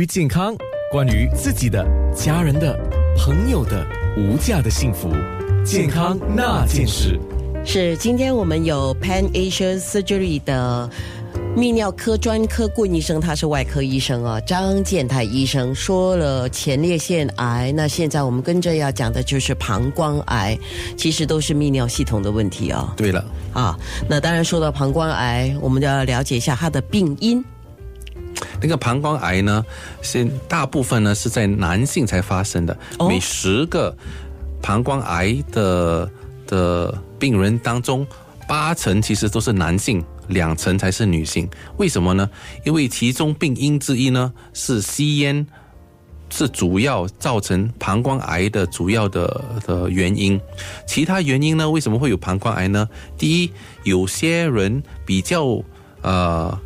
于健康，关于自己的、家人的、朋友的无价的幸福，健康那件事。是，今天我们有 Pan Asia Surgery 的泌尿科专科顾问医生，他是外科医生啊，张建泰医生说了前列腺癌，那现在我们跟着要讲的就是膀胱癌，其实都是泌尿系统的问题啊。对了，啊，那当然说到膀胱癌，我们就要了解一下它的病因。那个膀胱癌呢，现大部分呢是在男性才发生的，哦每十个膀胱癌的的病人当中，八成其实都是男性，两成才是女性。为什么呢？因为其中病因之一呢是吸烟。是主要造成膀胱癌的主要的的原因，其他原因呢？为什么会有膀胱癌呢？第一，有些人比较呃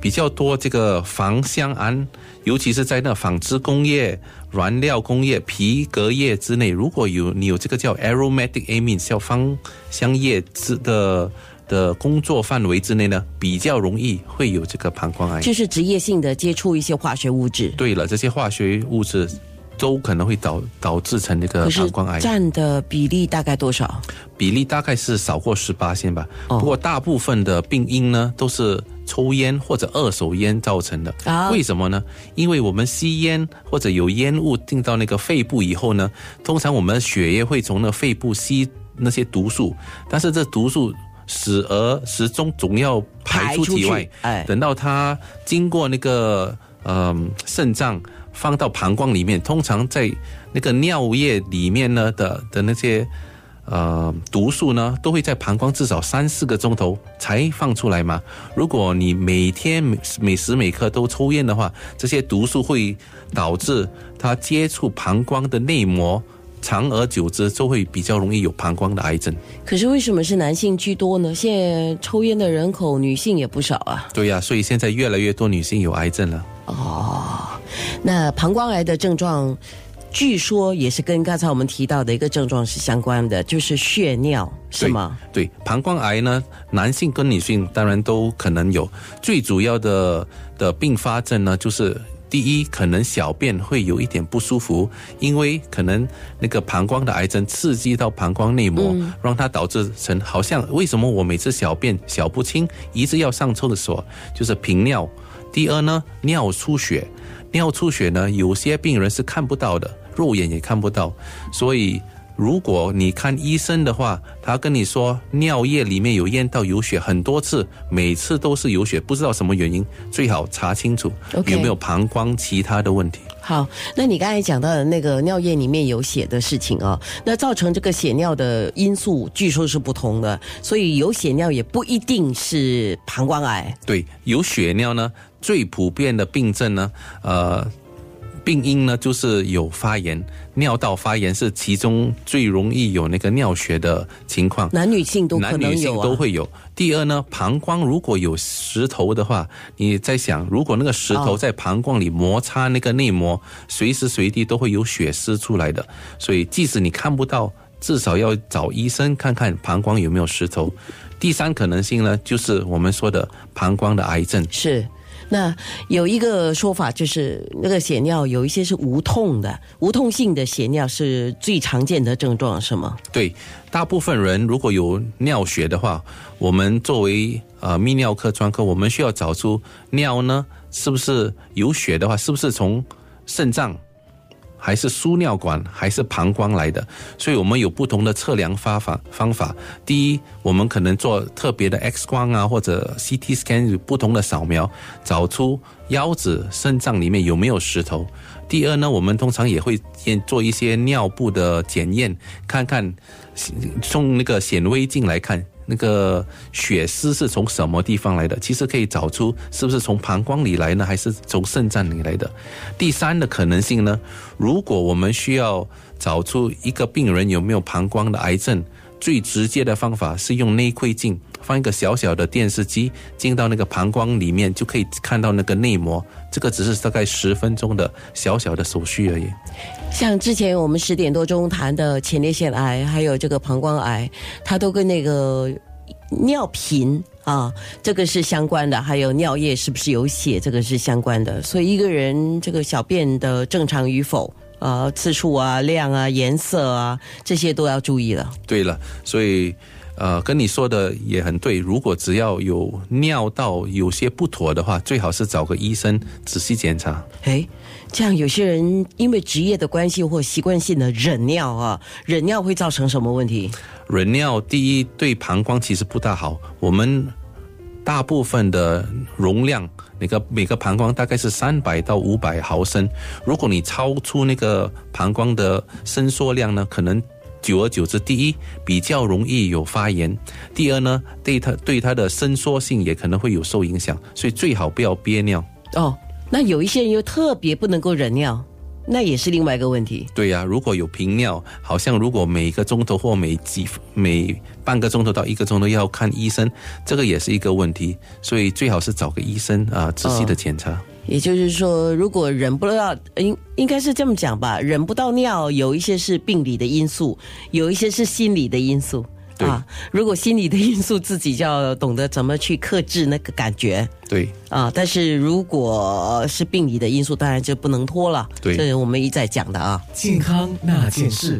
比较多这个芳香胺，尤其是在那纺织工业、燃料工业、皮革业之内，如果有你有这个叫 aromatic amines 叫芳香叶之的的工作范围之内呢，比较容易会有这个膀胱癌。就是职业性的接触一些化学物质，对了，这些化学物质都可能会导导致成那个膀胱癌，占的比例大概多少？比例大概是少过十八线吧。哦不过大部分的病因呢都是抽烟或者二手烟造成的。啊为什么呢？因为我们吸烟或者有烟雾进到那个肺部以后呢，通常我们的血液会从那肺部吸那些毒素，但是这毒素始而始终总要排出体外。哎等到它经过那个嗯肾脏放到膀胱里面，通常在那个尿液里面呢的的那些呃毒素呢，都会在膀胱至少三四个钟头才放出来嘛。如果你每天每每时每刻都抽烟的话，这些毒素会导致它接触膀胱的内膜。长而久之，就会比较容易有膀胱的癌症。可是为什么是男性居多呢？现在抽烟的人口女性也不少啊。对呀、所以现在越来越多女性有癌症了。哦，那膀胱癌的症状，据说也是跟刚才我们提到的一个症状是相关的，就是血尿，是吗？对，膀胱癌呢，男性跟女性当然都可能有。最主要的的并发症呢，就是第一，可能小便会有一点不舒服，因为可能那个膀胱的癌症刺激到膀胱内膜，让它导致成好像为什么我每次小便小不清，一直要上厕所，就是频尿。第二呢，尿出血，尿出血呢，有些病人是看不到的，肉眼也看不到，所以如果你看医生的话，他跟你说尿液里面有验到有血很多次，每次都是有血，不知道什么原因，最好查清楚有没有膀胱其他的问题。好，那你刚才讲到的那个尿液里面有血的事情啊、那造成这个血尿的因素据说是不同的，所以有血尿也不一定是膀胱癌。对，有血尿呢，最普遍的病症呢，呃，病因呢就是有发炎，尿道发炎是其中最容易有那个尿血的情况。男女性都可男女性。都会有。第二呢，膀胱如果有石头的话，你在想，如果那个石头哦在膀胱里摩擦那个内膜，随时随地都会有血丝出来的。所以即使你看不到，至少要找医生看看膀胱有没有石头。第三可能性呢，就是我们说的膀胱的癌症。是。那有一个说法，就是那个血尿有一些是无痛的，无痛性的血尿是最常见的症状，是吗？对，大部分人如果有尿血的话，我们作为呃泌尿科专科，我们需要找出尿呢是不是有血的话，是不是从肾脏，还是输尿管，还是膀胱来的？所以我们有不同的测量方法方法。第一，我们可能做特别的 X 光啊，或者 CT scan 有不同的扫描，找出腰子、肾脏里面有没有石头。第二呢，我们通常也会先做一些尿布的检验，看看用那个显微镜来看。那个血丝是从什么地方来的？其实可以找出是不是从膀胱里来呢，还是从肾脏里来的。第三的可能性呢，如果我们需要找出一个病人有没有膀胱的癌症，最直接的方法是用内窥镜，放一个小小的电视机进到那个膀胱里面，就可以看到那个内膜。这个只是大概十分钟的小小的手续而已。像之前我们十点多钟谈的前列腺癌，还有这个膀胱癌，它都跟那个尿频啊，这个是相关的，还有尿液是不是有血，这个是相关的。所以一个人这个小便的正常与否，啊，次数啊、量啊、颜色啊，这些都要注意了。对了，所以呃，跟你说的也很对。如果只要有尿道有些不妥的话，最好是找个医生仔细检查。诶，这样有些人因为职业的关系或习惯性的忍尿啊，忍尿会造成什么问题？忍尿第一对膀胱其实不大好，我们大部分的容量，那个每个膀胱大概是三百到五百毫升。如果你超出那个膀胱的伸缩量呢，可能久而久之，第一比较容易有发炎，第二呢，对它对它的伸缩性也可能会有受影响，所以最好不要憋尿。哦，那有一些人又特别不能够忍尿，那也是另外一个问题。对呀、如果有频尿，好像如果每个钟头或每几每半个钟头到一个钟头要看医生，这个也是一个问题，所以最好是找个医生啊，仔细的检查。也就是说，如果忍不到，应应该是这么讲吧，忍不到尿，有一些是病理的因素，有一些是心理的因素。对啊，如果心理的因素，自己就要懂得怎么去克制那个感觉对，啊。但是如果是病理的因素，当然就不能拖了。对这是我们一再讲的啊。健康那件事。